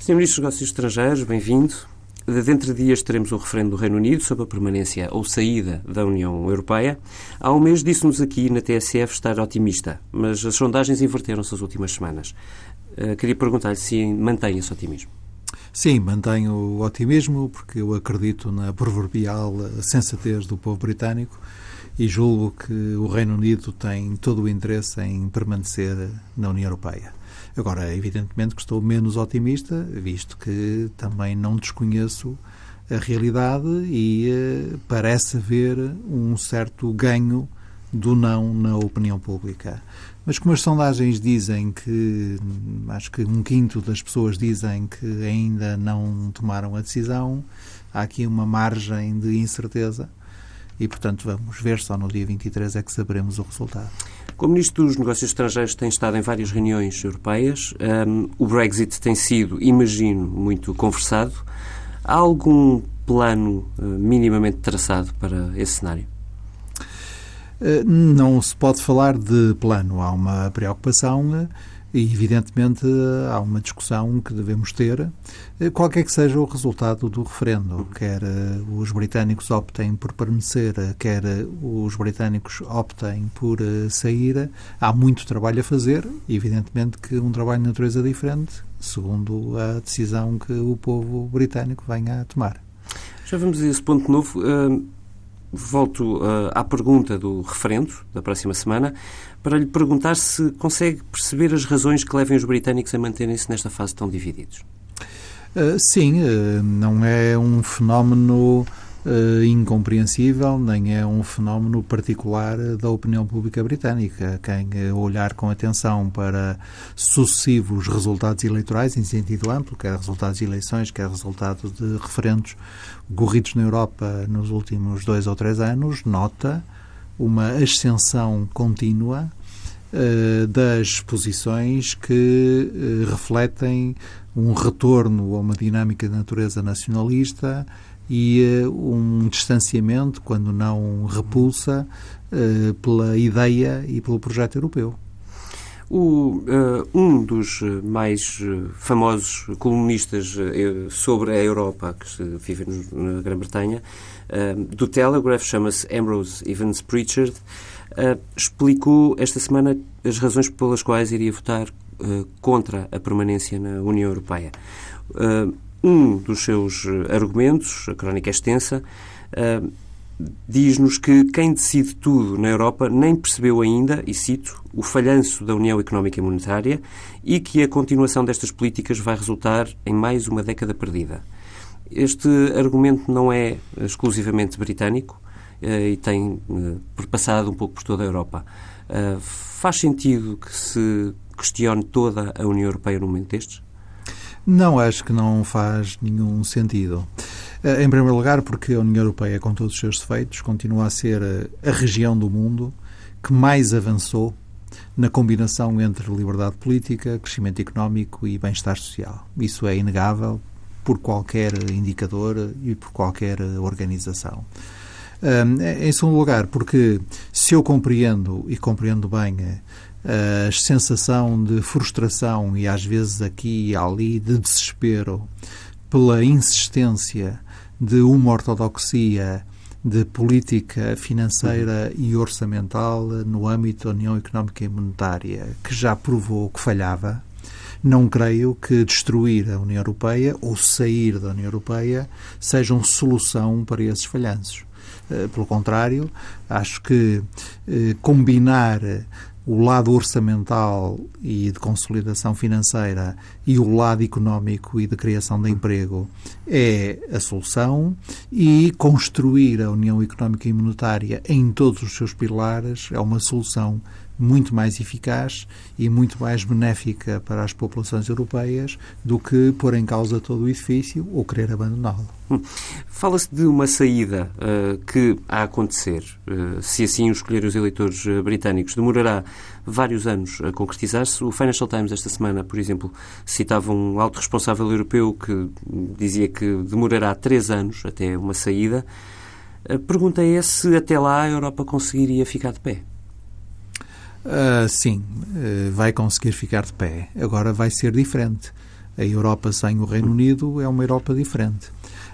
Sr. Ministro dos Negócios Estrangeiros, bem-vindo. Dentro de dias teremos o referendo do Reino Unido sobre a permanência ou saída da União Europeia. Há um mês disse-nos aqui na TSF estar otimista, mas as sondagens inverteram-se as últimas semanas. Uh, queria perguntar-lhe se mantém esse otimismo. Sim, mantenho o otimismo porque eu acredito na proverbial sensatez do povo britânico e julgo que o Reino Unido tem todo o interesse em permanecer na União Europeia. Agora, evidentemente que estou menos otimista, visto que também não desconheço a realidade e eh, parece haver um certo ganho do não na opinião pública. Mas como as sondagens dizem que, acho que um quinto das pessoas dizem que ainda não tomaram a decisão, há aqui uma margem de incerteza e, portanto, vamos ver só no dia 23 é que saberemos o resultado. Como Ministro dos Negócios Estrangeiros tem estado em várias reuniões europeias, um, o Brexit tem sido, imagino, muito conversado. Há algum plano uh, minimamente traçado para esse cenário? Uh, não se pode falar de plano. Há uma preocupação e, evidentemente, há uma discussão que devemos ter, eh, qualquer que seja o resultado do referendo. Quer eh, os britânicos optem por permanecer, quer eh, os britânicos optem por sair, há muito trabalho a fazer. Evidentemente, que um trabalho de natureza diferente, segundo a decisão que o povo britânico venha a tomar. Já vamos a esse ponto novo. Volto à pergunta do referendo da próxima semana para lhe perguntar se consegue perceber as razões que levem os britânicos a manterem-se nesta fase tão divididos. Uh, sim, uh, não é um fenómeno uh, incompreensível, nem é um fenómeno particular da opinião pública britânica. Quem olhar com atenção para sucessivos resultados eleitorais, em sentido amplo, quer resultados de eleições, quer resultados de referendos ocorridos na Europa nos últimos dois ou três anos, nota uma ascensão contínua das posições que refletem um retorno a uma dinâmica de natureza nacionalista e uh, um distanciamento, quando não repulsa, pela ideia e pelo projeto europeu. O, uh, um dos mais famosos colunistas sobre a Europa que vive na Grã-Bretanha do Telegraph, chama-se Ambrose Evans Pritchard, uh, explicou esta semana as razões pelas quais iria votar uh, contra a permanência na União Europeia. Um dos seus argumentos, a crónica é extensa, diz-nos que quem decide tudo na Europa nem percebeu ainda, e cito, o falhanço da União Económica e Monetária e que a continuação destas políticas vai resultar em mais uma década perdida. Este argumento não é exclusivamente britânico eh, e tem eh, perpassado um pouco por toda a Europa. Eh, faz sentido que se questione toda a União Europeia no momento destes? Não, acho que não faz nenhum sentido. Em primeiro lugar, porque a União Europeia, com todos os seus defeitos, continua a ser a região do mundo que mais avançou na combinação entre liberdade política, crescimento económico e bem-estar social. Isso é inegável, por qualquer indicador e por qualquer organização. em segundo lugar, porque se eu compreendo e compreendo bem a sensação de frustração e às vezes aqui e ali de desespero pela insistência de uma ortodoxia de política financeira e orçamental no âmbito da União Económica e Monetária, que já provou que falhava, não creio que destruir a União Europeia ou sair da União Europeia sejam solução para esses falhanços. Eh, pelo contrário, acho que eh, combinar o lado orçamental e de consolidação financeira e o lado económico e de criação de emprego é a solução e construir a União Económica e Monetária em todos os seus pilares é uma solução muito mais eficaz e muito mais benéfica para as populações europeias do que pôr em causa todo o edifício ou querer abandoná-lo. Hum. Fala-se de uma saída uh, que a acontecer, uh, se assim o escolherem os eleitores uh, britânicos, demorará vários anos a concretizar-se. O Financial Times esta semana, por exemplo, citava um alto responsável europeu que dizia que demorará três anos até uma saída. A pergunta é se até lá a Europa conseguiria ficar de pé. Uh, sim, uh, vai conseguir ficar de pé. Agora vai ser diferente. A Europa sem o Reino Unido é uma Europa diferente.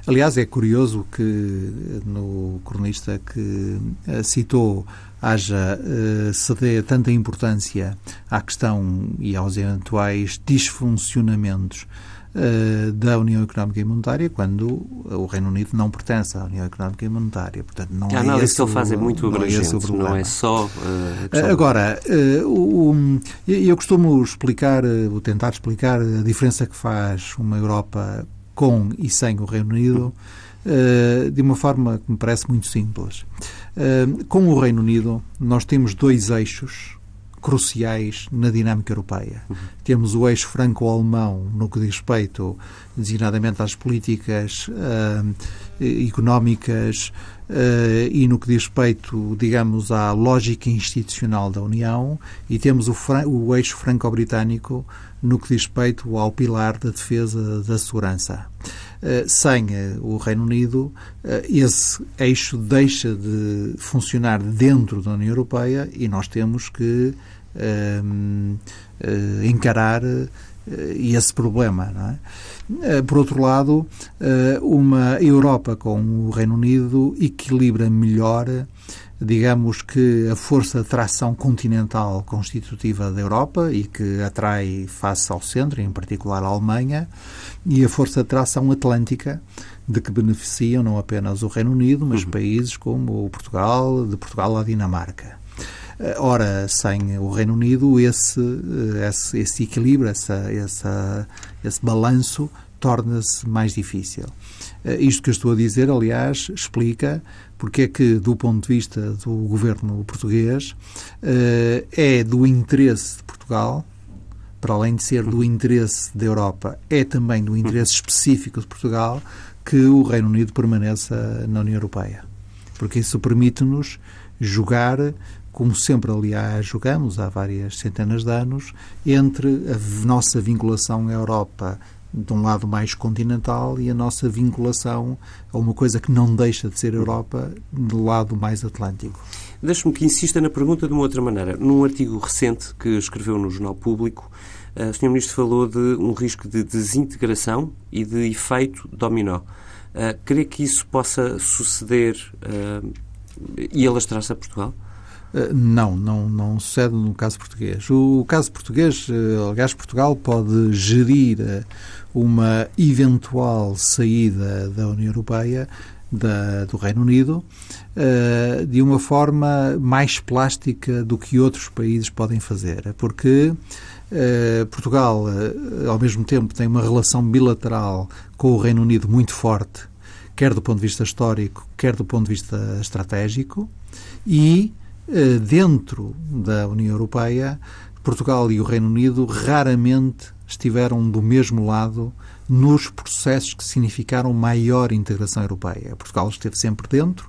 Aliás, é curioso que no cronista que eh, citou haja uh, dê tanta importância à questão e aos eventuais disfuncionamentos uh, da União Económica e Monetária quando o Reino Unido não pertence à União Económica e Monetária. Portanto, não a análise que ele faz é muito é abrangente, não é, só uh, Agora, uh, eu costumo explicar, vou tentar explicar a diferença que faz uma Europa com e sem o Reino Unido de uma forma que me parece muito simples. Com o Reino Unido, nós temos dois eixos cruciais na dinâmica europeia. Uhum. Temos o eixo franco-alemão no que diz respeito, designadamente, às políticas uh, económicas uh, e no que diz respeito, digamos, à lógica institucional da União, e temos o, o eixo franco-britânico no que diz respeito ao pilar da defesa da segurança. Eh, sem eh, o Reino Unido, eh, esse eixo deixa de funcionar dentro da União Europeia e nós temos que encarar esse problema. É? Por outro lado, uma Europa com o Reino Unido equilibra melhor digamos que a força de tração continental constitutiva da Europa e que atrai face ao centro, em particular a Alemanha, e a força de tração atlântica de que beneficiam não apenas o Reino Unido, mas uhum. países como o Portugal, de Portugal à Dinamarca. Eh, ora, sem o Reino Unido, esse, eh, esse, esse equilíbrio, essa, essa, esse balanço torna-se mais difícil. Eh, isto que eu estou a dizer, aliás, explica porque é que, do ponto de vista do governo português, eh, é do interesse de Portugal, para além de ser do interesse da Europa, é também do interesse específico de Portugal que o Reino Unido permaneça na União Europeia. Porque isso permite-nos jogar como sempre, aliás, jogamos há várias centenas de anos, entre a nossa vinculação à Europa de um lado mais continental e a nossa vinculação a uma coisa que não deixa de ser Europa do lado mais atlântico. Deixe-me que insista na pergunta de uma outra maneira. Num artigo recente que escreveu no Jornal Público, eh, o Sr. Ministro falou de um risco de desintegração e de efeito dominó. Uh, crê que isso possa suceder uh, e alastrar-se a Portugal? Eh, não, não, não sucede no caso português. O caso português, eh, aliás, Portugal pode gerir eh, uma eventual saída da União Europeia da, do Reino Unido de uma forma mais plástica do que outros países podem fazer, porque uh, Portugal, ao mesmo tempo, tem uma relação bilateral com o Reino Unido muito forte, quer do ponto de vista histórico, quer do ponto de vista estratégico, e dentro da União Europeia, Portugal e o Reino Unido raramente estiveram do mesmo lado nos processos que significaram maior integração europeia. Portugal esteve sempre dentro,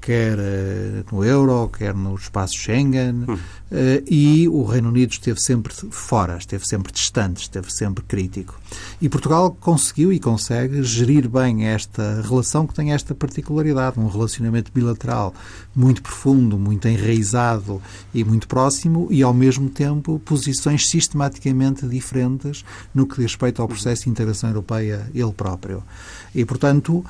quer eh, no euro, quer no espaço Schengen, hum. Eh, e o Reino Unido esteve sempre fora, esteve sempre distante, esteve sempre crítico. E Portugal conseguiu e consegue gerir bem esta relação que tem esta particularidade, um relacionamento bilateral muito profundo, muito enraizado e muito próximo, e ao mesmo tempo posições sistematicamente diferentes no que diz respeito ao processo de integração europeia ele próprio. E, portanto,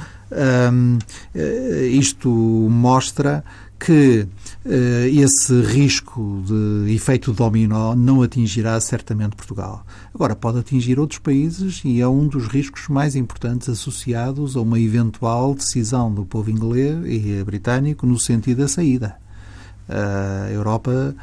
um, eh, isto mostra que uh, esse risco de efeito dominó não atingirá certamente Portugal. Agora, pode atingir outros países e é um dos riscos mais importantes associados a uma eventual decisão do povo inglês e britânico no sentido da saída. A Europa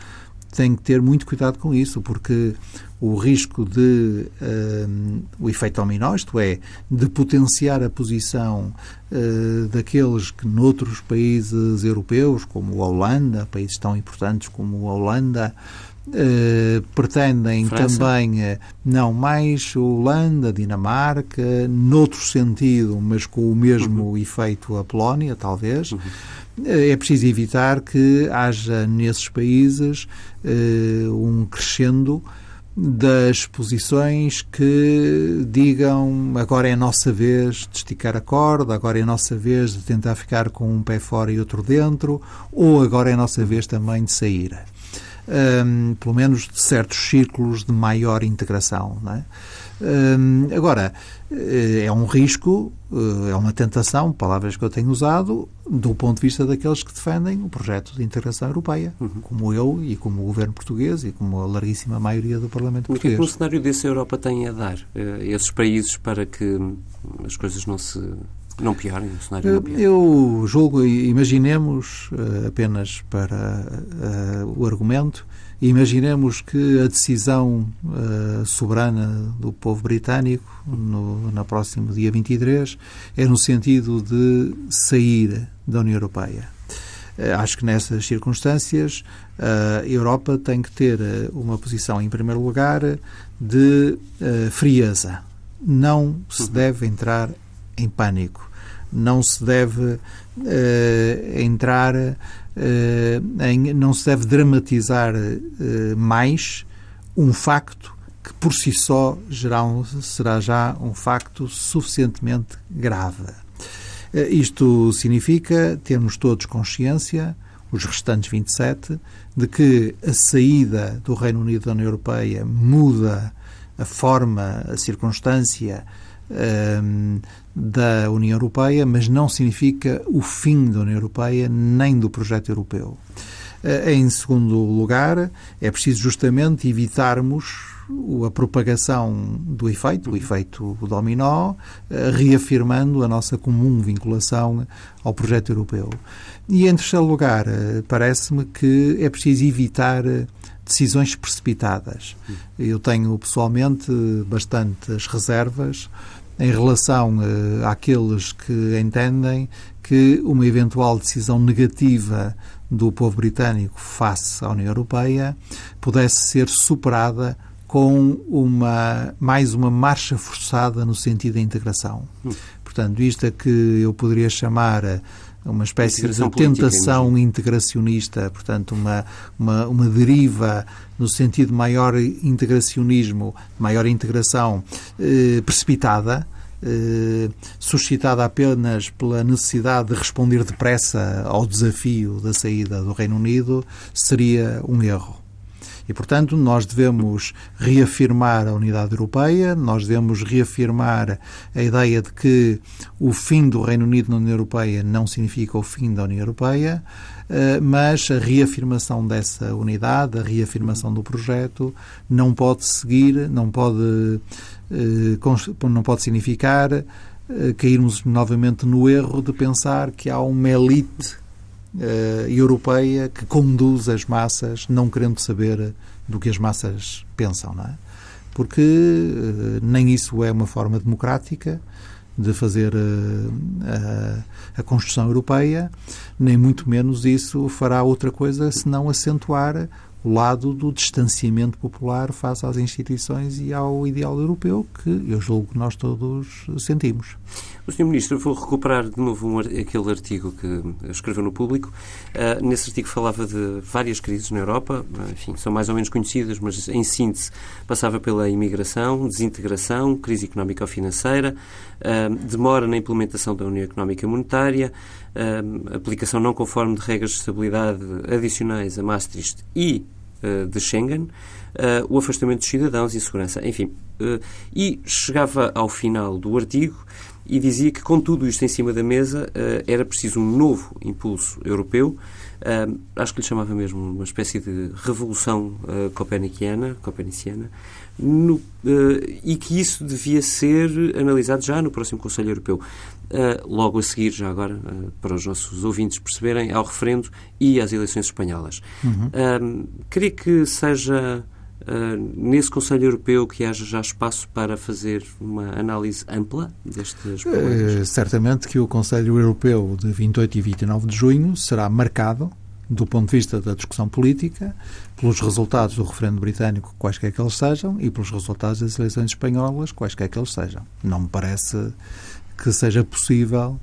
tem que ter muito cuidado com isso, porque o risco de uh, o efeito dominó, isto é, de potenciar a posição uh, daqueles que noutros países europeus, como a Holanda, países tão importantes como a Holanda, Uh, pretendem França. também, uh, não mais Holanda, Dinamarca, noutro sentido, mas com o mesmo uhum. efeito a Polónia, talvez. Uhum. Uh, é preciso evitar que haja nesses países um crescendo das posições que digam agora é a nossa vez de esticar a corda, agora é a nossa vez de tentar ficar com um pé fora e outro dentro, ou agora é a nossa vez também de sair. Um, pelo menos de certos círculos de maior integração. Não é? agora, eh, é um risco, eh, é uma tentação, palavras que eu tenho usado, do ponto de vista daqueles que defendem o projeto de integração europeia, uhum. como eu e como o governo português e como a larguíssima maioria do Parlamento português. O que é que um cenário desse a Europa tem a dar a esses países para que as coisas não se não piorem, o cenário não piore. Eu julgo, imaginemos, eh, apenas para uh, o argumento, imaginemos que a decisão uh, soberana do povo britânico no, na próximo dia 23 é no sentido de sair da União Europeia. Acho que nessas circunstâncias a Europa tem que ter uma posição, em primeiro lugar, de frieza. Não se uhum. deve entrar em pânico não se deve uh, entrar uh, em, não se deve dramatizar uh, mais um facto que por si só um, será já um facto suficientemente grave. Isto significa termos todos consciência, os restantes 27, de que a saída do Reino Unido da União Europeia muda a forma, a circunstância da União Europeia, mas não significa o fim da União Europeia nem do projeto europeu. Eh, em segundo lugar, é preciso justamente evitarmos a propagação do efeito, o efeito dominó, eh, reafirmando a nossa comum vinculação ao projeto europeu. E em terceiro lugar, eh, parece-me que é preciso evitar decisões precipitadas. Eu tenho pessoalmente bastantes reservas em relação uh, àqueles que entendem que uma eventual decisão negativa do povo britânico face à União Europeia pudesse ser superada com uma mais uma marcha forçada no sentido da integração. Hum. Portanto, isto é que eu poderia chamar uma espécie de tentação integracionista, portanto, uma, uma, uma deriva no sentido de maior integracionismo, maior integração eh, precipitada, eh, suscitada apenas pela necessidade de responder depressa ao desafio da saída do Reino Unido, seria um erro. E, portanto, nós devemos reafirmar a unidade europeia, nós devemos reafirmar a ideia de que o fim do Reino Unido na União Europeia não significa o fim da União Europeia, eh, mas a reafirmação dessa unidade, a reafirmação do projeto, não pode seguir, não pode, eh, não pode significar eh, cairmos novamente no erro de pensar que há uma elite uh, europeia que conduz as massas, não querendo saber do que as massas pensam, não é? Porque uh, nem isso é uma forma democrática de fazer uh, a, construção europeia, nem muito menos isso fará outra coisa senão acentuar o lado do distanciamento popular face às instituições e ao ideal europeu que eu julgo que nós todos sentimos. O Sr. Ministro, vou recuperar de novo um, aquele artigo que escreveu no Público. Uh, nesse artigo falava de várias crises na Europa, enfim, são mais ou menos conhecidas, mas em síntese passava pela imigração, desintegração, crise económica ou financeira, uh, demora na implementação da União Económica e Monetária, uh, aplicação não conforme de regras de estabilidade adicionais a Maastricht e de Schengen, o afastamento dos cidadãos e segurança, enfim. e chegava ao final do artigo e dizia que, com tudo isto em cima da mesa, era preciso um novo impulso europeu. Acho que lhe chamava mesmo uma espécie de revolução coperniciana, coperniciana no, e que isso devia ser analisado já no próximo Conselho Europeu. Logo a seguir, já agora, para os nossos ouvintes perceberem, ao referendo e às eleições espanholas. Uhum. queria que seja Uh, nesse Conselho Europeu que haja já espaço para fazer uma análise ampla destes problemas? Certamente que o Conselho Europeu de 28 e 29 de junho será marcado, do ponto de vista da discussão política, pelos resultados do referendo britânico, quaisquer que eles sejam, e pelos resultados das eleições espanholas, quaisquer que eles sejam. Não me parece que seja possível,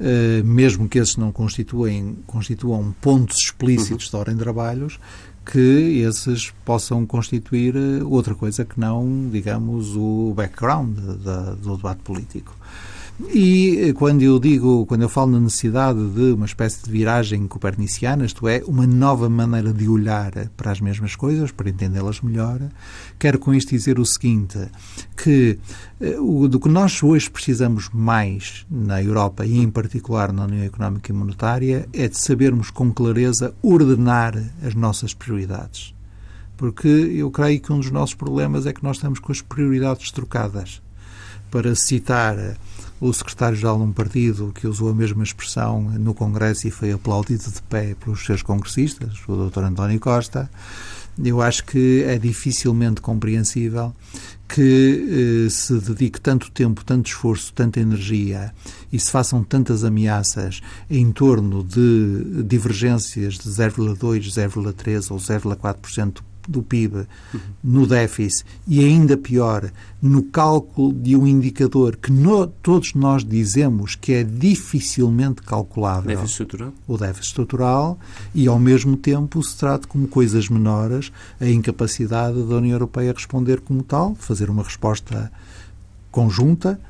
uh, mesmo que esses não constituem, constituam pontos explícitos de ordem de trabalhos, que esses possam constituir eh, outra coisa que não, digamos, o background da, do debate político. E quando eu digo, quando eu falo na necessidade de uma espécie de viragem coperniciana, isto é, uma nova maneira de olhar para as mesmas coisas, para entendê-las melhor, quero com isto dizer o seguinte, que o, do que nós hoje precisamos mais na Europa e em particular na União Económica e Monetária é de sabermos com clareza ordenar as nossas prioridades. Porque eu creio que um dos nossos problemas é que nós estamos com as prioridades trocadas. Para citar o secretário-geral de um partido que usou a mesma expressão no Congresso e foi aplaudido de pé pelos seus congressistas, o Dr. António Costa, eu acho que é dificilmente compreensível que eh, se dedique tanto tempo, tanto esforço, tanta energia e se façam tantas ameaças em torno de divergências de 0,2, 0,3 ou 0,4% do PIB no déficit e ainda pior no cálculo de um indicador que no, todos nós dizemos que é dificilmente calculável. Déficit estrutural. O déficit estrutural e ao mesmo tempo se trata como coisas menores a incapacidade da União Europeia responder como tal, fazer uma resposta conjunta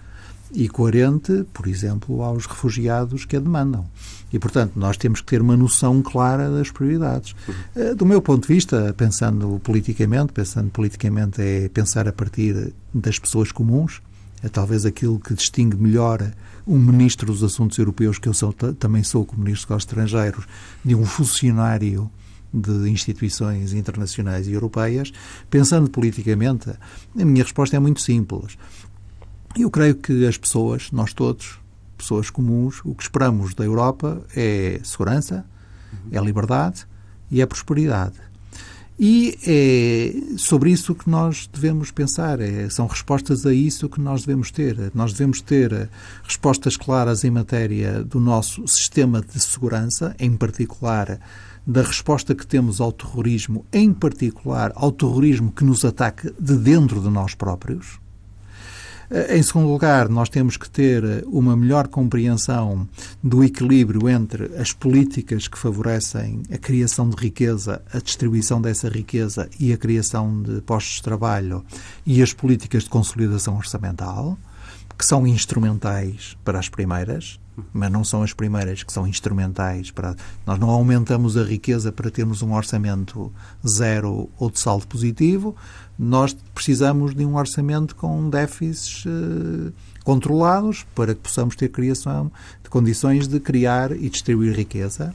e coerente, por exemplo, aos refugiados que a demandam. E, portanto, nós temos que ter uma noção clara das prioridades. Uhum. Do meu ponto de vista, pensando politicamente, pensando politicamente é pensar a partir das pessoas comuns, é talvez aquilo que distingue melhor um ministro dos assuntos europeus, que eu sou, também sou como ministro dos estrangeiros, de um funcionário de instituições internacionais e europeias. Pensando politicamente, a minha resposta é muito simples. Eu creio que as pessoas, nós todos, pessoas comuns, o que esperamos da Europa é segurança, é liberdade e é prosperidade. E é sobre isso que nós devemos pensar, é, são respostas a isso que nós devemos ter. Nós devemos ter respostas claras em matéria do nosso sistema de segurança, em particular da resposta que temos ao terrorismo, em particular ao terrorismo que nos ataca de dentro de nós próprios. Eh, em segundo lugar, nós temos que ter uma melhor compreensão do equilíbrio entre as políticas que favorecem a criação de riqueza, a distribuição dessa riqueza e a criação de postos de trabalho e as políticas de consolidação orçamental, que são instrumentais para as primeiras, mas não são as primeiras que são instrumentais para. Nós não aumentamos a riqueza para termos um orçamento zero ou de saldo positivo, nós precisamos de um orçamento com déficits uh, controlados para que possamos ter criação de condições de criar e distribuir riqueza.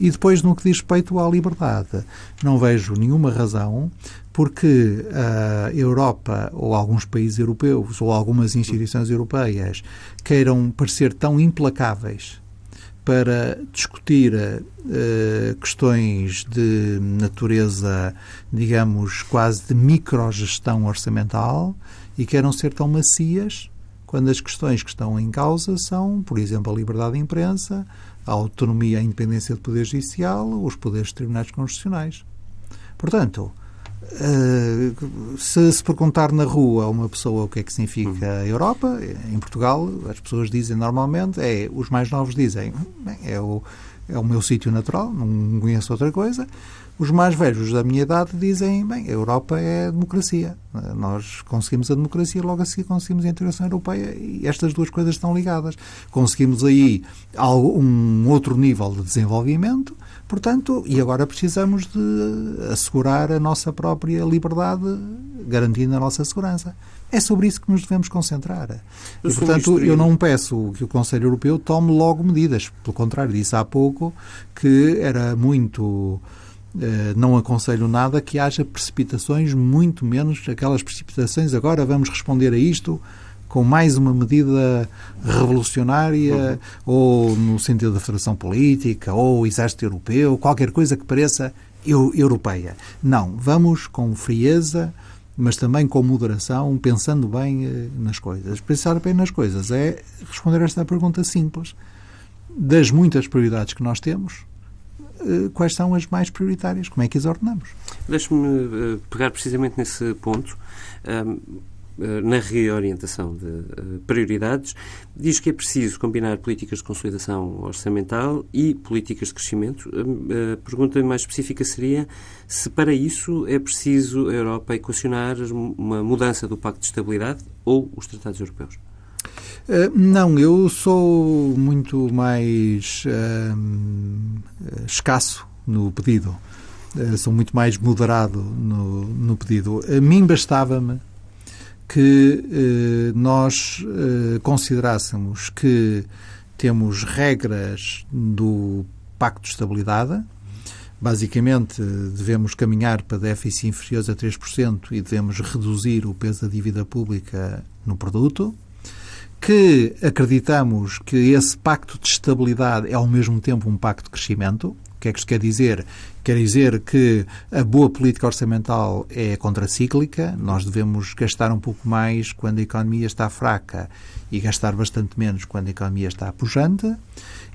E depois, no que diz respeito à liberdade, não vejo nenhuma razão porque a Europa ou alguns países europeus ou algumas instituições europeias queiram parecer tão implacáveis para discutir uh, questões de natureza, digamos, quase de microgestão orçamental e queiram ser tão macias quando as questões que estão em causa são, por exemplo, a liberdade de imprensa, a autonomia e a independência do Poder Judicial, os poderes tribunais constitucionais. Portanto, Uh, se se perguntar na rua a uma pessoa o que é que significa a Europa, em Portugal, as pessoas dizem normalmente, é, os mais novos dizem, é o, é o meu sítio natural, não conheço outra coisa. Os mais velhos da minha idade dizem, bem, a Europa é a democracia. Nós conseguimos a democracia, logo a seguir conseguimos a integração europeia e estas duas coisas estão ligadas. Conseguimos aí um outro nível de desenvolvimento, Portanto, e agora precisamos de assegurar a nossa própria liberdade, garantindo a nossa segurança. É sobre isso que nos devemos concentrar. E, portanto, eu não peço que o Conselho Europeu tome logo medidas. Pelo contrário, disse há pouco que era muito. Eh, não aconselho nada que haja precipitações, muito menos aquelas precipitações. Agora vamos responder a isto com mais uma medida revolucionária, uhum. ou no sentido da federação política, ou exército europeu, qualquer coisa que pareça eu, europeia. Não, vamos com frieza, mas também com moderação, pensando bem eh, nas coisas. Pensar bem nas coisas é responder a esta pergunta simples. Das muitas prioridades que nós temos, eh, quais são as mais prioritárias? Como é que as ordenamos? Deixe-me eh, pegar precisamente nesse ponto. Eh, na reorientação de eh, prioridades, diz que é preciso combinar políticas de consolidação orçamental e políticas de crescimento. A pergunta mais específica seria se para isso é preciso a Europa equacionar uma mudança do Pacto de Estabilidade ou os tratados europeus. Não, eu sou muito mais uh, escasso no pedido. Sou muito mais moderado no, no pedido. A mim bastava-me que nós considerássemos que temos regras do Pacto de Estabilidade, Basicamente, devemos caminhar para déficit inferiores a 3% e devemos reduzir o peso da dívida pública no produto. Que acreditamos que esse pacto de estabilidade é ao mesmo tempo um pacto de crescimento. O que é que isto quer dizer? Quer dizer que a boa política orçamental é contracíclica, nós devemos gastar um pouco mais quando a economia está fraca e gastar bastante menos quando a economia está pujante.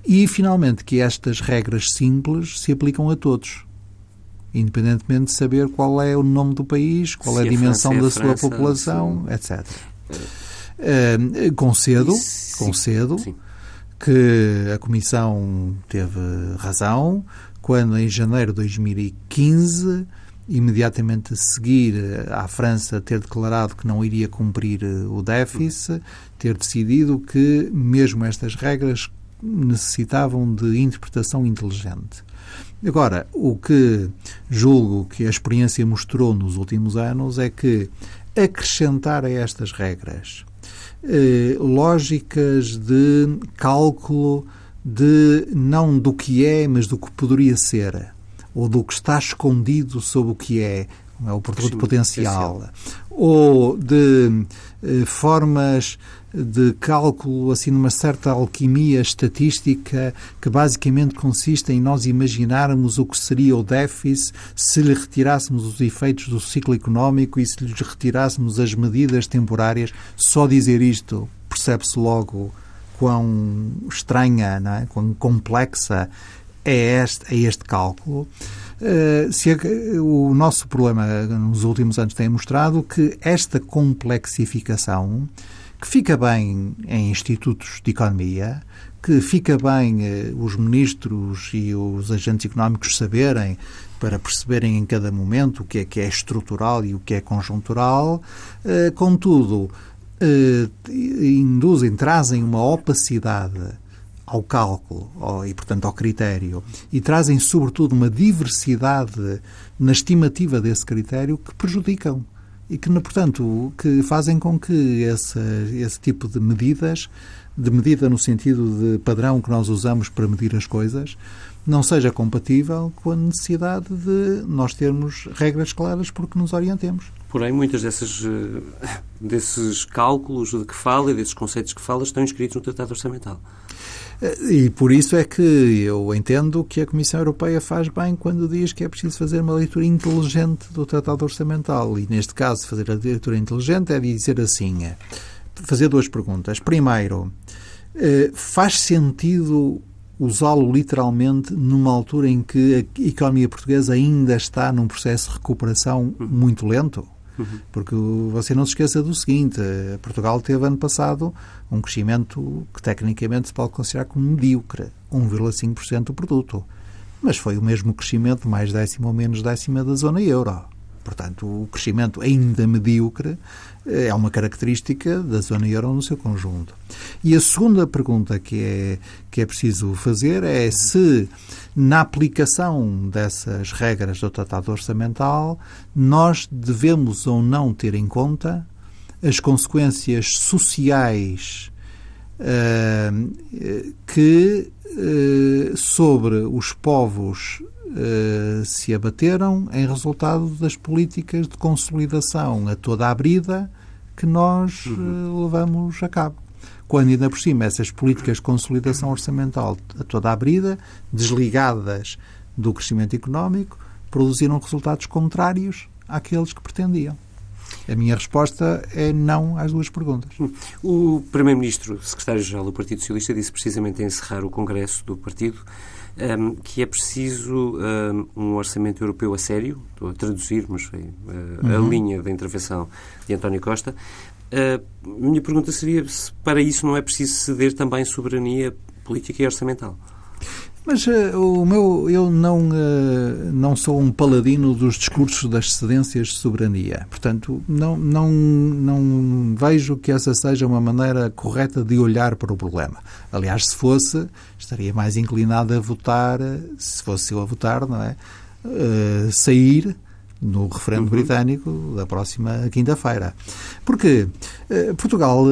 E, finalmente, que estas regras simples se aplicam a todos, independentemente de saber qual é o nome do país, qual se é a dimensão França, da sua população, etc. Uh, concedo, sim. concedo sim. Que a Comissão teve razão quando, em janeiro de 2015, imediatamente a seguir à França ter declarado que não iria cumprir o déficit, ter decidido que mesmo estas regras necessitavam de interpretação inteligente. Agora, o que julgo que a experiência mostrou nos últimos anos é que acrescentar a estas regras lógicas de cálculo de não do que é, mas do que poderia ser, ou do que está escondido sob o que é, é? O produto potencial, ou de eh, formas de cálculo, assim, numa certa alquimia estatística que basicamente consiste em nós imaginarmos o que seria o déficit se lhe retirássemos os efeitos do ciclo económico e se lhe retirássemos as medidas temporárias. Só dizer isto percebe-se logo quão estranha, não é? quão complexa é este, é este cálculo. Uh, se a, o nosso problema nos últimos anos tem mostrado que esta complexificação que fica bem em institutos de economia, que fica bem eh, os ministros e os agentes económicos saberem para perceberem em cada momento o que é que é estrutural e o que é conjuntural, eh, contudo, eh, induzem, trazem uma opacidade ao cálculo e, portanto, ao critério e trazem, sobretudo, uma diversidade na estimativa desse critério que prejudicam e que, portanto, que fazem com que esse, esse tipo de medidas, de medida no sentido de padrão que nós usamos para medir as coisas, não seja compatível com a necessidade de nós termos regras claras porque nos orientemos. Porém, muitas eh, desses cálculos de que fala e desses conceitos que fala estão inscritos no Tratado Orçamental. E por isso é que eu entendo que a Comissão Europeia faz bem quando diz que é preciso fazer uma leitura inteligente do Tratado Orçamental. E neste caso, fazer a leitura inteligente é dizer assim: é fazer duas perguntas. Primeiro, eh, faz sentido usá-lo literalmente numa altura em que a economia portuguesa ainda está num processo de recuperação muito lento? Porque você não se esqueça do seguinte: Portugal teve ano passado um crescimento que tecnicamente se pode considerar como medíocre, 1,5% do produto. Mas foi o mesmo crescimento, mais décimo ou menos décima da zona euro. Portanto, o crescimento ainda medíocre é uma característica da zona euro no seu conjunto. E a segunda pergunta que é, que é preciso fazer é se, na aplicação dessas regras do Tratado Orçamental, nós devemos ou não ter em conta as consequências sociais uh, que uh, sobre os povos uh, se abateram em resultado das políticas de consolidação a toda a brida que nós uhum. levamos a cabo. Quando ainda por cima essas políticas de consolidação orçamental a toda a brida, desligadas do crescimento económico, produziram resultados contrários àqueles que pretendiam. A minha resposta é não às duas perguntas. O Primeiro-Ministro, secretário-geral do Partido Socialista, disse precisamente a encerrar o Congresso do Partido um, que é preciso um, orçamento europeu a sério, estou a traduzir, mas foi uh, uhum. a linha da intervenção de António Costa. Uh, minha pergunta seria se para isso não é preciso ceder também soberania política e orçamental. Mas uh, o meu, eu não, uh, não sou um paladino dos discursos das cedências de soberania. Portanto, não, não, não vejo que essa seja uma maneira correta de olhar para o problema. Aliás, se fosse, estaria mais inclinado a votar, se fosse eu a votar, não é? Uh, sair no referendo uhum. britânico da próxima quinta-feira. Porque Portugal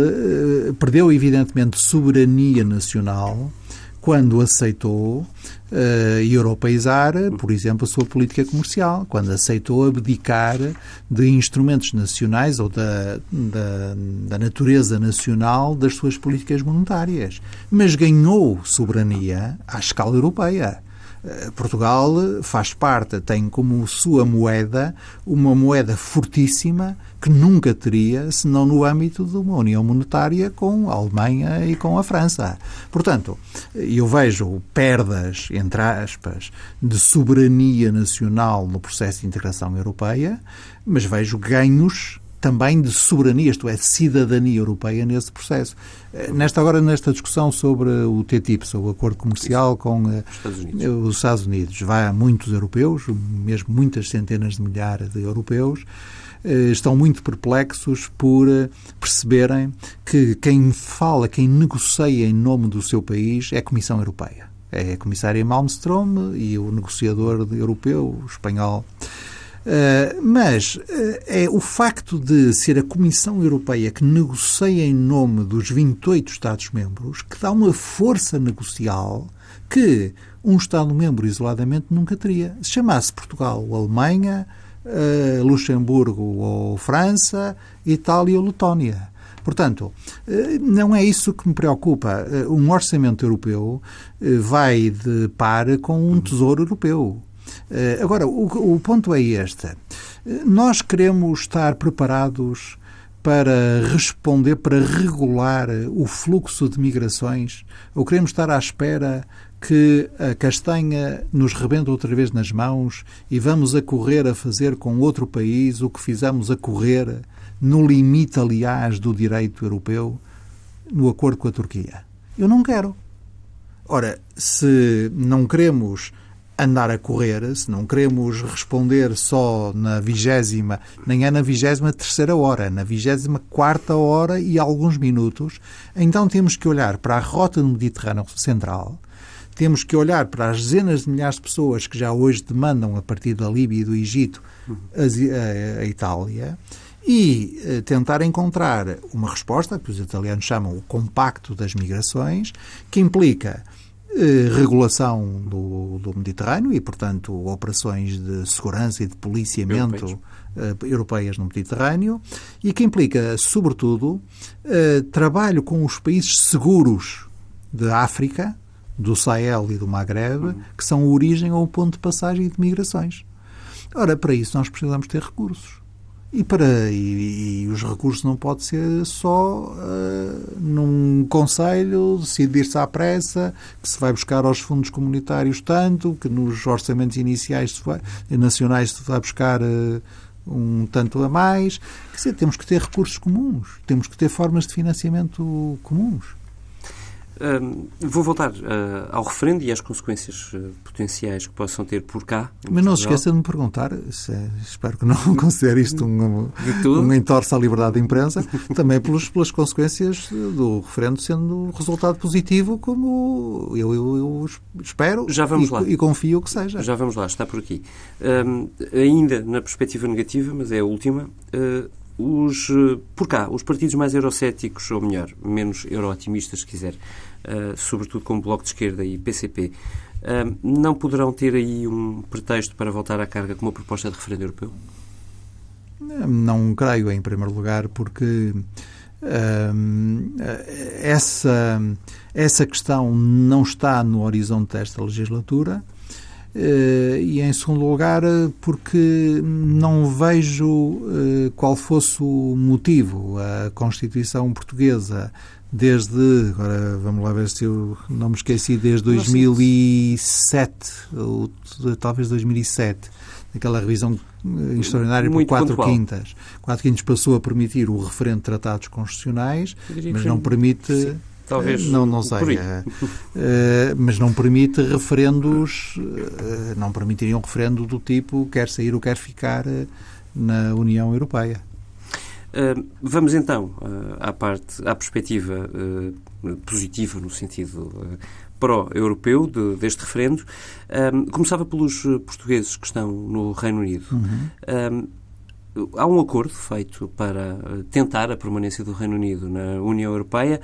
perdeu, evidentemente, soberania nacional quando aceitou uh, europeizar, por exemplo, a sua política comercial, quando aceitou abdicar de instrumentos nacionais ou da, da, da natureza nacional das suas políticas monetárias. Mas ganhou soberania à escala europeia. Eh, Portugal faz parte, tem como sua moeda uma moeda fortíssima que nunca teria senão no âmbito de uma união monetária com a Alemanha e com a França. Portanto, eu vejo perdas, entre aspas, de soberania nacional no processo de integração europeia, mas vejo ganhos também de soberania, isto é, de cidadania europeia nesse processo. Eh, nesta agora, nesta discussão sobre o TTIP, sobre o acordo comercial com eh, Estados os Estados Unidos, vai a muitos europeus, mesmo muitas centenas de milhares de europeus, eh, estão muito perplexos por perceberem que quem fala, quem negocia em nome do seu país é a Comissão Europeia. É a comissária Malmström e o negociador europeu, o espanhol Uh, mas uh, é o facto de ser a Comissão Europeia que negocia em nome dos 28 Estados-membros que dá uma força negocial que um Estado-membro isoladamente nunca teria. Se chamasse Portugal ou Alemanha, uh, Luxemburgo ou França, Itália ou Letónia. Portanto, não é isso que me preocupa. Um orçamento europeu vai de par com um tesouro europeu. Eh, agora, o, o ponto é este. Nós queremos estar preparados para responder, para regular o fluxo de migrações? Ou queremos estar à espera que a castanha nos rebente outra vez nas mãos e vamos a correr a fazer com outro país o que fizemos a correr, no limite, aliás, do direito europeu, no acordo com a Turquia? Eu não quero. Ora, se não queremos andar a correr, se não queremos responder só na vigésima, nem é na vigésima terceira hora, na vigésima quarta hora e alguns minutos, então temos que olhar para a rota do Mediterrâneo Central, temos que olhar para as dezenas de milhares de pessoas que já hoje demandam, a partir da Líbia e do Egito, a, a Itália, e eh, tentar encontrar uma resposta, que os italianos chamam o compacto das migrações, que implica eh, regulação do, do, Mediterrâneo e, portanto, operações de segurança e de policiamento europeias, uh, europeias no Mediterrâneo e que implica, sobretudo, uh, trabalho com os países seguros da África, do Sahel e do Maghreb, uhum. que são origem ou ponto de passagem de migrações. Ora, para isso nós precisamos ter recursos. E, para, e, e, os recursos não pode ser só uh, num conselho decidir-se à pressa que se vai buscar aos fundos comunitários tanto, que nos orçamentos iniciais se vai, nacionais se vai buscar uh, um tanto a mais. Temos que ter recursos comuns, temos que ter formas de financiamento comuns vou voltar uh, ao referendo e às consequências uh, potenciais que possam ter por cá. Mas não se esqueça de me perguntar, se, espero que não considere isto um, um entorce à liberdade de imprensa, também pelos, pelas consequências do referendo sendo resultado positivo, como eu, eu, eu espero Já vamos e, lá. e confio que seja. Já vamos lá, está por aqui. Ainda na perspectiva negativa, mas é a última. Uh, os, eh, por cá, os partidos mais eurocéticos, ou melhor, menos eurootimistas, se quiser, uh, sobretudo como Bloco de Esquerda e PCP, uh, eh, não poderão ter aí um pretexto para voltar à carga com uma proposta de referendo europeu? Não creio, em primeiro lugar, porque uh, essa, essa questão não está no horizonte desta legislatura. Uh, e em segundo lugar porque não vejo uh, qual fosse o motivo. A Constituição Portuguesa desde, agora vamos lá ver se eu não me esqueci, desde 2007, ou talvez 2007, aquela revisão eh, extraordinária por quatro pontual. quintas. Quatro quintas passou a permitir o referente de tratados constitucionais, mas não permite... Sim Talvez. Não, não sei. mas não permite referendos, não permitiria um referendo do tipo quer sair ou quer ficar na União Europeia. vamos então à parte, à perspectiva positiva no sentido pró-europeu de, deste referendo. Um, começava pelos eh, portugueses que estão no Reino Unido. Uhum. Um, há um acordo feito para eh, tentar a permanência do Reino Unido na União Europeia.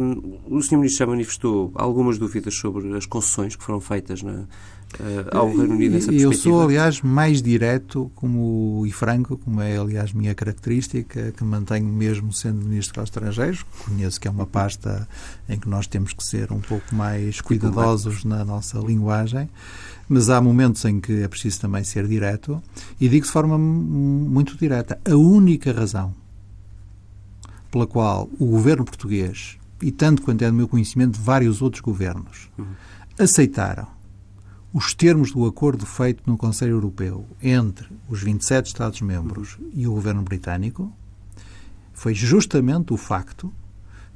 Um, o Sr. Ministro já manifestou algumas dúvidas sobre as concessões que foram feitas na, ao Reino Unido nessa perspectiva? Eu sou, aliás, mais direto como, e franco, como é, aliás, minha característica, que mantenho mesmo sendo Ministro dos Estrangeiros. Conheço que é uma pasta em que nós temos que ser um pouco mais cuidadosos na nossa linguagem, mas há momentos em que é preciso também ser direto, e digo de forma muito direta. A única razão pela qual o governo português, e tanto quanto é do meu conhecimento, vários outros governos, uhum. aceitaram os termos do acordo feito no Conselho Europeu entre os 27 Estados-membros e o governo britânico foi justamente o facto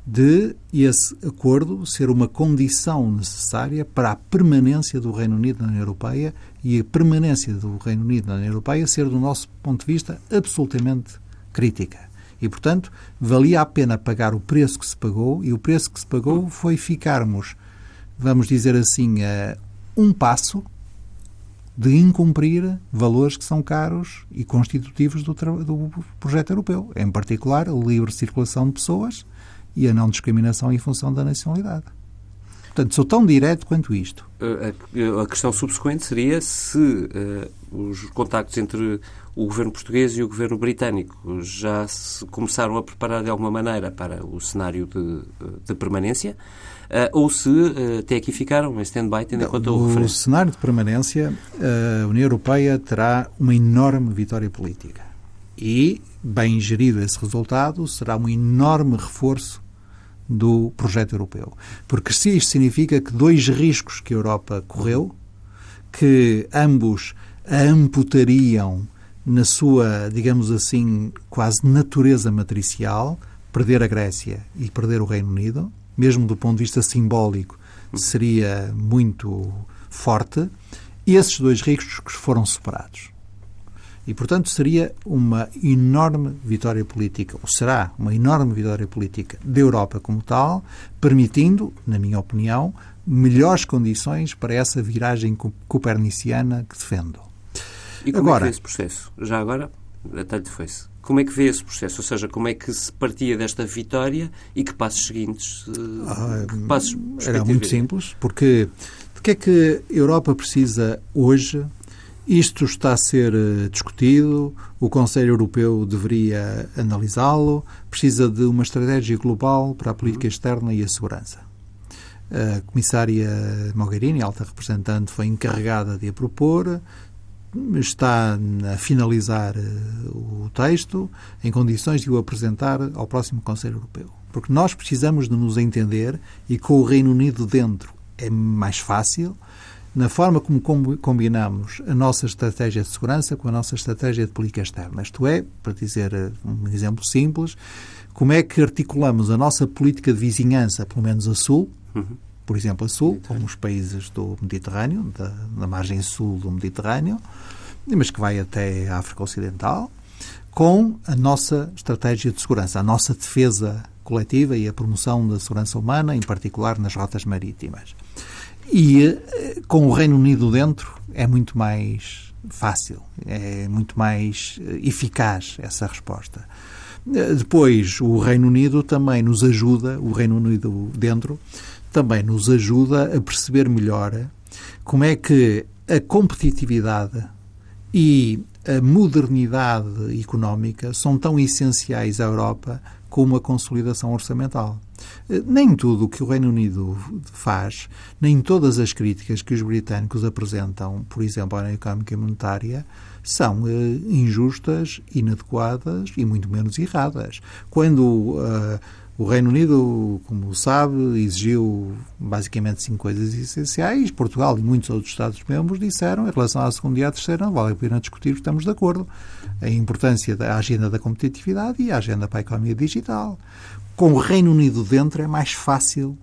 de esse acordo ser uma condição necessária para a permanência do Reino Unido na União Europeia e a permanência do Reino Unido na União Europeia ser, do nosso ponto de vista, absolutamente crítica. E, portanto, valia a pena pagar o preço que se pagou e o preço que se pagou foi ficarmos, vamos dizer assim, um passo de incumprir valores que são caros e constitutivos do, do, projeto europeu, em particular a livre circulação de pessoas e a não discriminação em função da nacionalidade. Portanto, sou tão direto quanto isto. A, a questão subsequente seria se uh, os contactos entre o governo português e o governo britânico já se começaram a preparar de alguma maneira para o cenário de, de permanência uh, ou se uh, até aqui ficaram em stand-by tendo em conta o referendo. No cenário de permanência, a União Europeia terá uma enorme vitória política. E, bem gerido esse resultado, será um enorme reforço do projeto europeu. Porque se isto significa que dois riscos que a Europa correu, que ambos a amputariam na sua, digamos assim, quase natureza matricial, perder a Grécia e perder o Reino Unido, mesmo do ponto de vista simbólico, seria muito forte. E esses dois riscos foram superados. E, portanto, seria uma enorme vitória política, ou será uma enorme vitória política da Europa como tal, permitindo, na minha opinião, melhores condições para essa viragem coperniciana que defendo. E como agora, é que vê esse processo? Já agora, até lhe foi-se. Como é que vê esse processo? Ou seja, como é que se partia desta vitória e que passos seguintes? Eh, ah, que passos era muito simples, porque de que é que a Europa precisa hoje? Isto está a ser eh, discutido, o Conselho Europeu deveria analisá-lo, precisa de uma estratégia global para a política externa e a segurança. A comissária Mogherini, alta representante, foi encarregada de a propor, está a finalizar eh, o texto em condições de o apresentar ao próximo Conselho Europeu. Porque nós precisamos de nos entender e com o Reino Unido dentro é mais fácil, na forma como combinamos a nossa estratégia de segurança com a nossa estratégia de política externa. Isto é, para dizer eh, um exemplo simples, como é que articulamos a nossa política de vizinhança, pelo menos a sul, uhum. Por exemplo, a sul, com os países do Mediterrâneo, da, da margem sul do Mediterrâneo, mas que vai até a África Ocidental, com a nossa estratégia de segurança, a nossa defesa coletiva e a promoção da segurança humana, em particular nas rotas marítimas. E eh, com o Reino Unido dentro é muito mais fácil, é muito mais eh, eficaz essa resposta. Eh, depois, o Reino Unido também nos ajuda, o Reino Unido dentro, também nos ajuda a perceber melhor como é que a competitividade e a modernidade económica são tão essenciais à Europa como a consolidação orçamental. Eh, nem tudo o que o Reino Unido faz, nem todas as críticas que os britânicos apresentam, por exemplo, à económica monetária, são uh, injustas, inadequadas e muito menos erradas. Quando uh, o Reino Unido, como sabe, exigiu basicamente cinco coisas essenciais. Portugal e muitos outros Estados-membros disseram, em relação à segunda e à terceira, não vale a pena discutir, estamos de acordo. A importância da agenda da competitividade e a agenda para a economia digital com o Reino Unido dentro é mais fácil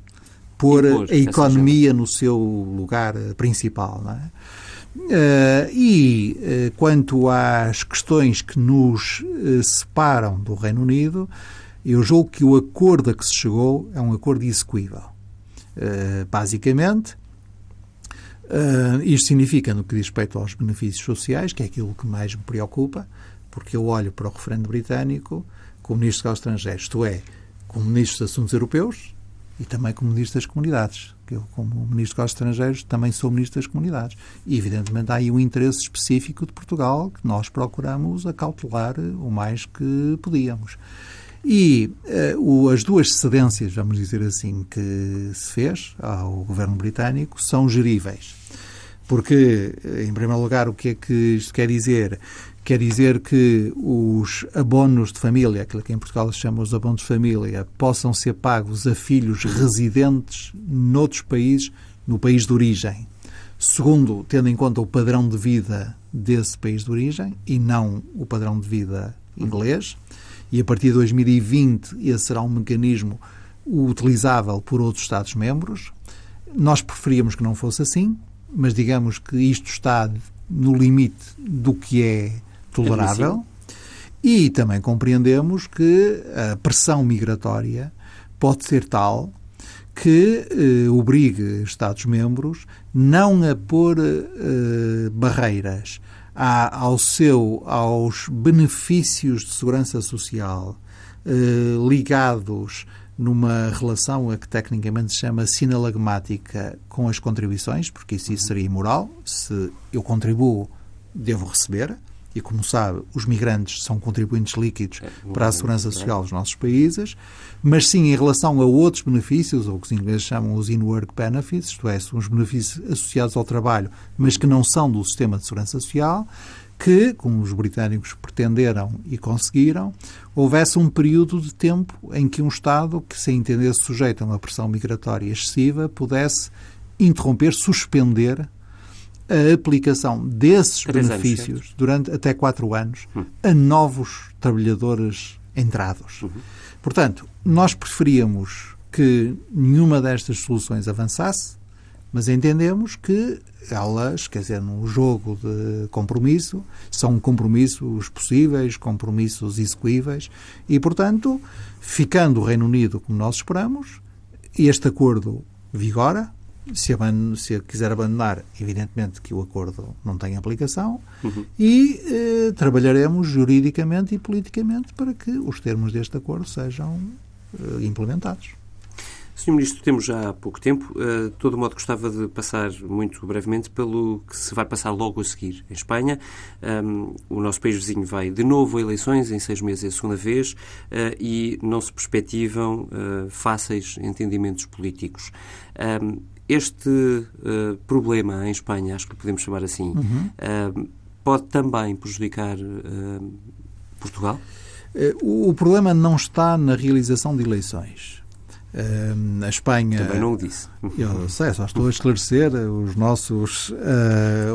pôr a economia no seu lugar principal. Não é? Uh, e uh, quanto às questões que nos uh, separam do Reino Unido, eu julgo que o acordo a que se chegou é um acordo execuível. basicamente, isto significa, no que diz respeito aos benefícios sociais, que é aquilo que mais me preocupa, porque eu olho para o referendo britânico como ministro dos Estrangeiros, isto é, como ministro dos Assuntos Europeus e também como ministro das Comunidades eu, como Ministro dos Estrangeiros, também sou Ministro das Comunidades. E, evidentemente, há aí um interesse específico de Portugal que nós procuramos acautelar o mais que podíamos. E uh, o, as duas cedências, vamos dizer assim, que se fez ao governo britânico são geríveis. Porque, em primeiro lugar, o que é que isto quer dizer? Quer dizer que os abonos de família, aquilo que em Portugal se chama os abonos de família, possam ser pagos a filhos residentes noutros países, no país de origem. Segundo, tendo em conta o padrão de vida desse país de origem e não o padrão de vida inglês. E a partir de 2020 esse será um mecanismo utilizável por outros Estados-membros. Nós preferíamos que não fosse assim, mas digamos que isto está no limite do que é tolerável. E também compreendemos que a pressão migratória pode ser tal que eh, obrigue Estados-membros não a pôr eh, barreiras a, ao seu, aos benefícios de segurança social eh, ligados numa relação a que tecnicamente se chama sinalagmática com as contribuições, porque isso, isso seria imoral. Se eu contribuo, devo receber e, como sabe, os migrantes são contribuintes líquidos é, para a segurança social dos nossos países, mas sim em relação a outros benefícios, ou que os ingleses chamam os in-work benefits, isto é, são os benefícios associados ao trabalho, mas que não são do sistema de segurança social, que, como os britânicos pretenderam e conseguiram, houvesse um período de tempo em que um Estado que se entendesse sujeito a uma pressão migratória excessiva pudesse interromper, suspender a aplicação desses benefícios anos, durante até quatro anos hum. a novos trabalhadores entrados. Uhum. Portanto, nós preferíamos que nenhuma destas soluções avançasse, mas entendemos que elas, quer dizer, no jogo de compromisso, são compromissos possíveis, compromissos execuíveis, e, portanto, ficando o Reino Unido como nós esperamos, este acordo vigora, se, se quiser abandonar, evidentemente que o acordo não tem aplicação uhum. e eh, trabalharemos juridicamente e politicamente para que os termos deste acordo sejam eh, implementados. Sr. Ministro, temos já pouco tempo. Uh, de todo modo, gostava de passar muito brevemente pelo que se vai passar logo a seguir em Espanha. Um, o nosso país vizinho vai de novo a eleições, em seis meses é a segunda vez, uh, e não se perspectivam uh, fáceis entendimentos políticos. Um, este uh, problema em Espanha, acho que podemos chamar assim, uhum. uh, pode também prejudicar uh, Portugal? O, o, problema não está na realização de eleições. a Espanha. Também não o disse. Eu sei, só estou a esclarecer os nossos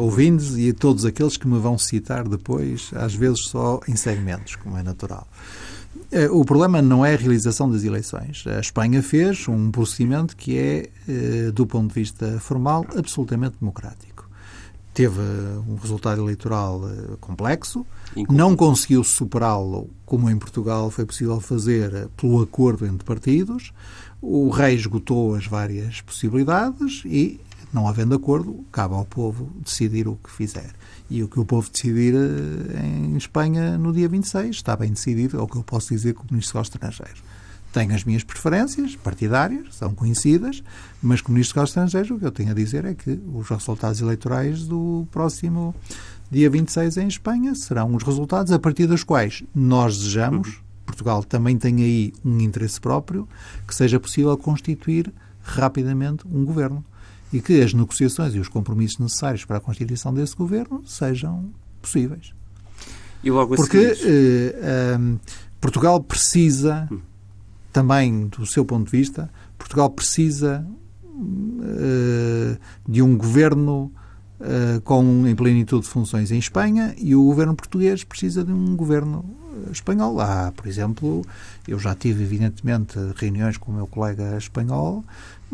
ouvintes e todos aqueles que me vão citar depois, às vezes só em segmentos, como é natural. É, o problema não é a realização das eleições. A Espanha fez um procedimento que é, eh, do ponto de vista formal, absolutamente democrático. Teve um resultado eleitoral eh, complexo, não conseguiu superá-lo, como em Portugal foi possível fazer eh, pelo acordo entre partidos. O rei esgotou as várias possibilidades e, não havendo acordo, cabe ao povo decidir o que fizer. E o que o povo decidir eh, em Espanha no dia 26 está bem decidido, é o que eu posso dizer como Ministro dos Estrangeiros. Tenho as minhas preferências partidárias, são conhecidas, mas como Ministro dos Estrangeiros o que eu tenho a dizer é que os resultados eleitorais do próximo dia 26 em Espanha serão os resultados a partir dos quais nós desejamos, Portugal também tem aí um interesse próprio, que seja possível constituir rapidamente um governo e que as negociações e os compromissos necessários para a constituição desse governo sejam possíveis. E logo Porque eh, eh, Portugal precisa, hum. também do seu ponto de vista, Portugal precisa eh, de um governo uh, com em plenitude de funções em Espanha e o governo português precisa de um governo espanhol. Há, por exemplo, eu já tive, evidentemente, reuniões com o meu colega espanhol,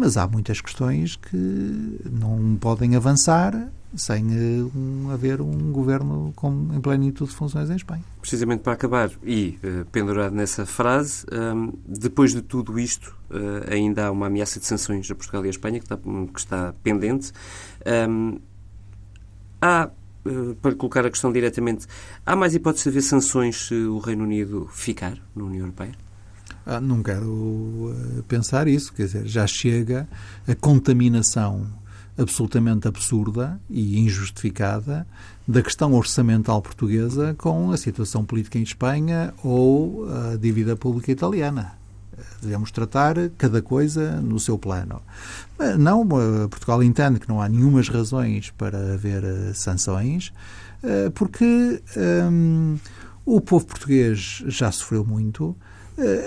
mas há muitas questões que não podem avançar sem uh, um, haver um governo com, em plenitude de funções em Espanha. Precisamente para acabar, e uh, pendurado nessa frase, um, ehm, depois de tudo isto, uh, ainda há uma ameaça de sanções a Portugal e a Espanha que está, que está pendente. Um, ehm, há eh, para colocar a questão diretamente, há mais hipótese de haver sanções se o Reino Unido ficar na União Europeia? Ah, não quero uh, pensar isso, quer dizer, já chega a contaminação absolutamente absurda e injustificada da questão orçamental portuguesa com a situação política em Espanha ou a dívida pública italiana. Devemos tratar cada coisa no seu plano. Não, eh, Portugal entende que não há nenhumas razões para haver sanções, porque um, o povo português já sofreu muito.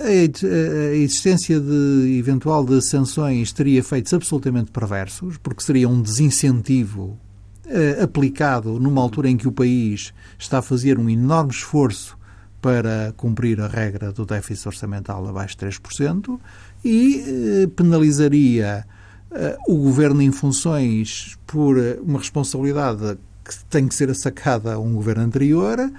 A existência de eventual de sanções teria efeitos absolutamente perversos, porque seria um desincentivo aplicado numa altura em que o país está a fazer um enorme esforço para cumprir a regra do déficit orçamental abaixo de 3% e eh, penalizaria eh, o governo em funções por eh, uma responsabilidade que tem que ser sacada a um governo anterior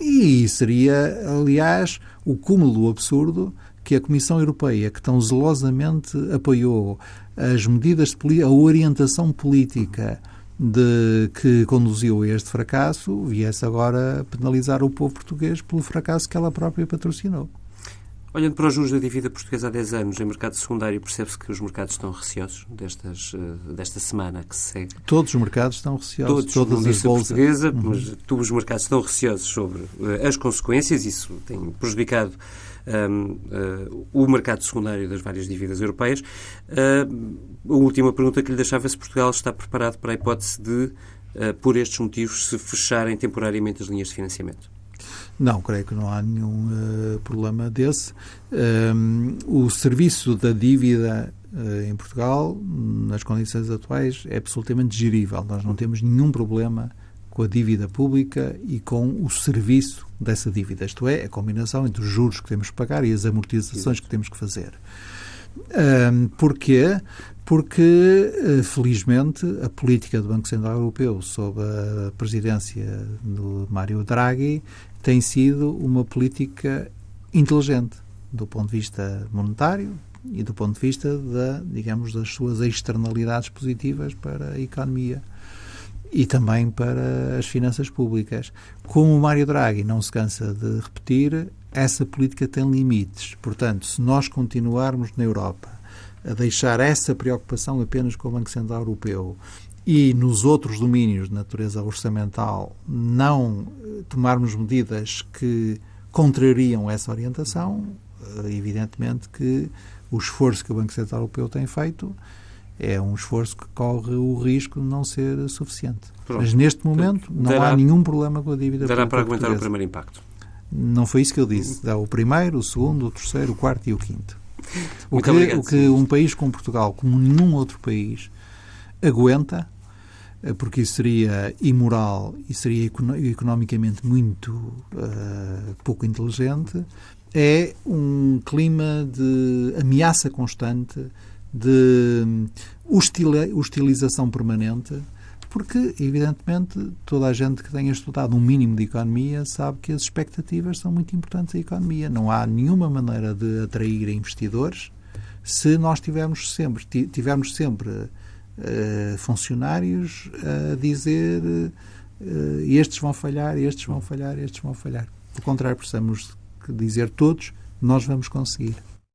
e seria, aliás, o cúmulo do absurdo que a Comissão Europeia, que tão zelosamente apoiou as medidas de a orientação política de que conduziu a este fracasso viesse agora penalizar o povo português pelo fracasso que ela própria patrocinou. Olhando para os juros da dívida portuguesa há 10 anos, em mercado secundário, percebe-se que os mercados estão receosos destas, eh, desta semana que se segue? Todos os mercados estão receosos. Todos, Todas as bolsas. portuguesa, uhum. mas todos os mercados estão receosos sobre uh, as consequências. Isso tem prejudicado um, uh, o mercado secundário das várias dívidas europeias. Uh, a última pergunta que lhe deixava é se Portugal está preparado para a hipótese de, por estes motivos, se fecharem temporariamente as linhas de financiamento. Não, creio que não há nenhum uh, problema desse. Um, o serviço da dívida uh, em Portugal, nas condições atuais, é absolutamente gerível. Nós não temos nenhum problema com a dívida pública e com o serviço dessa dívida. Isto é, a combinação entre os juros que temos que pagar e as amortizações que temos que fazer. Um, porquê? Porque, eh, felizmente, a política do Banco Central Europeu, sob a presidência do Mário Draghi, tem sido uma política inteligente do ponto de vista monetário e do ponto de vista da, digamos, das suas externalidades positivas para a economia e também para as finanças públicas. Como o Mário Draghi não se cansa de repetir, essa política tem limites. Portanto, se nós continuarmos na Europa a deixar essa preocupação apenas com o Banco Central Europeu e nos outros domínios de natureza orçamental não eh, tomarmos medidas que contrariam essa orientação, eh, evidentemente que o esforço que o Banco Central Europeu tem feito é um esforço que corre o risco de não ser suficiente. Pronto. Mas neste momento não dará, há nenhum problema com a dívida Dará para aguentar o primeiro impacto. Não foi isso que eu disse. Dá o primeiro, o segundo, o terceiro, o quarto e o quinto. O que, o que um país como Portugal, como nenhum outro país, aguenta, porque isso seria imoral e seria economicamente muito uh, pouco inteligente, é um clima de ameaça constante, de hostilização permanente, porque, evidentemente, toda a gente que tenha estudado um mínimo de economia sabe que as expectativas são muito importantes à economia. Não há nenhuma maneira de atrair investidores se nós tivermos sempre, tivermos sempre uh, funcionários a dizer uh, estes vão falhar, estes vão falhar, estes vão falhar. Pelo contrário, precisamos dizer todos, nós vamos conseguir.